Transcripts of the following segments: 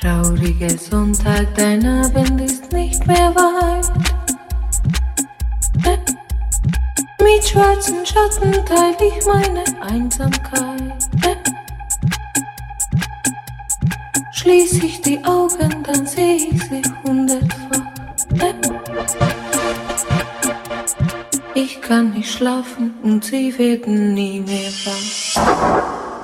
Trauriger Sonntag, dein Abend ist nicht mehr weit. Mit schwarzen Schatten teile ich meine Einsamkeit. Schließ ich die Augen, dann sehe ich sie hundertfach. Ich kann nicht schlafen und sie werden nie mehr wach.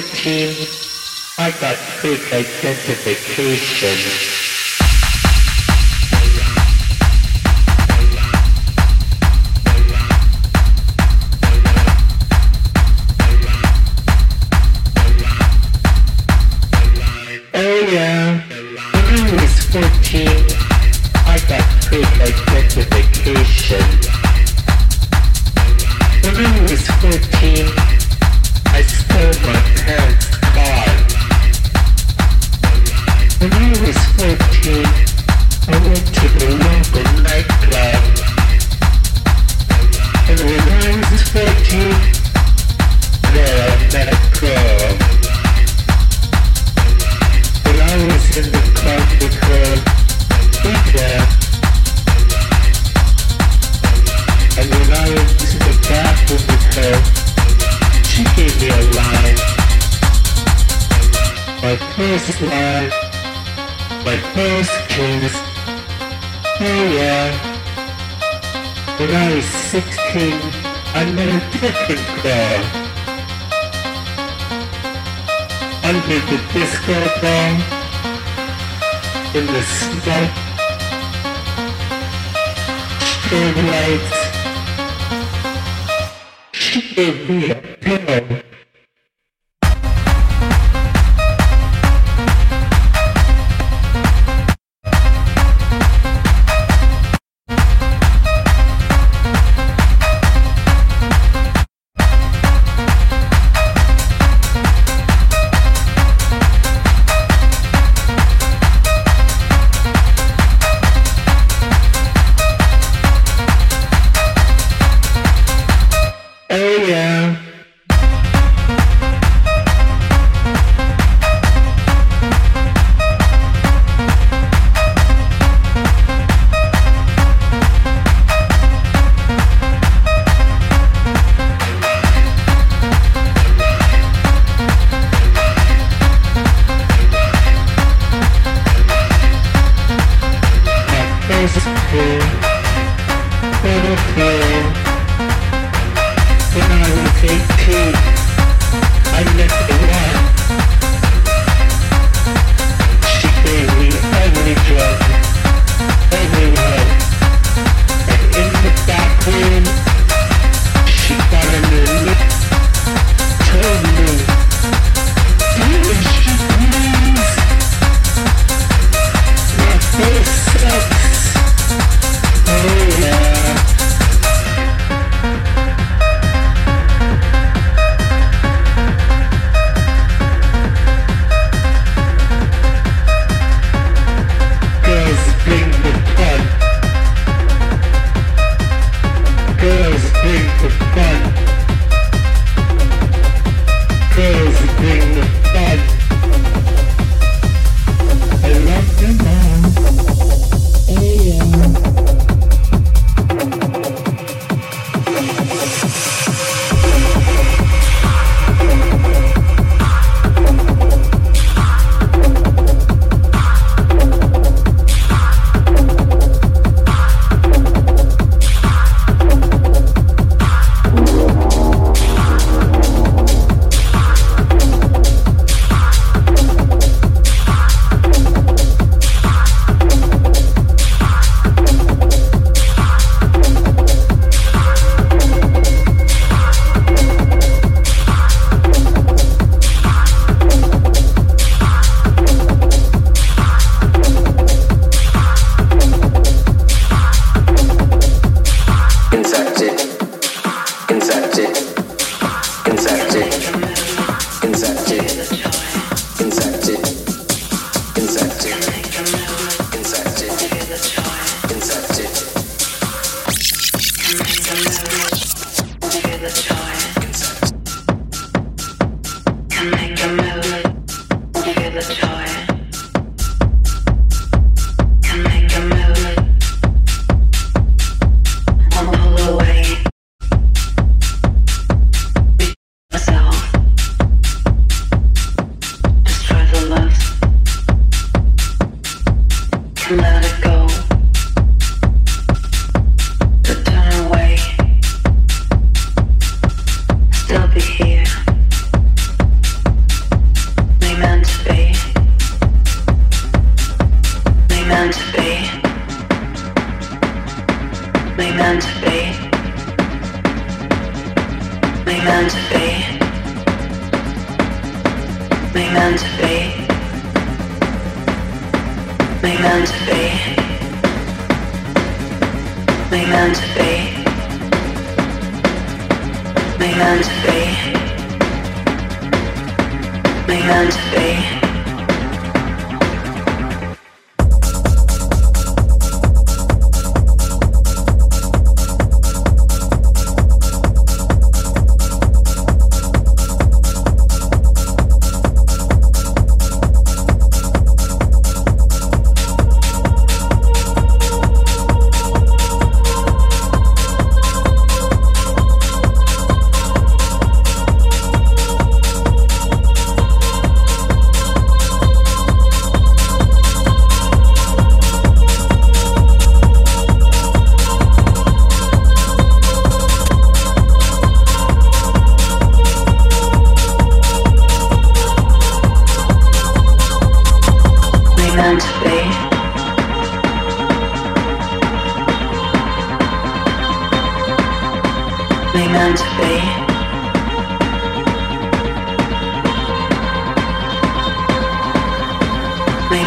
15, I got sick identification.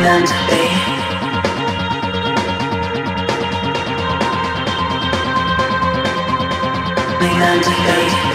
meant to be. We meant to be.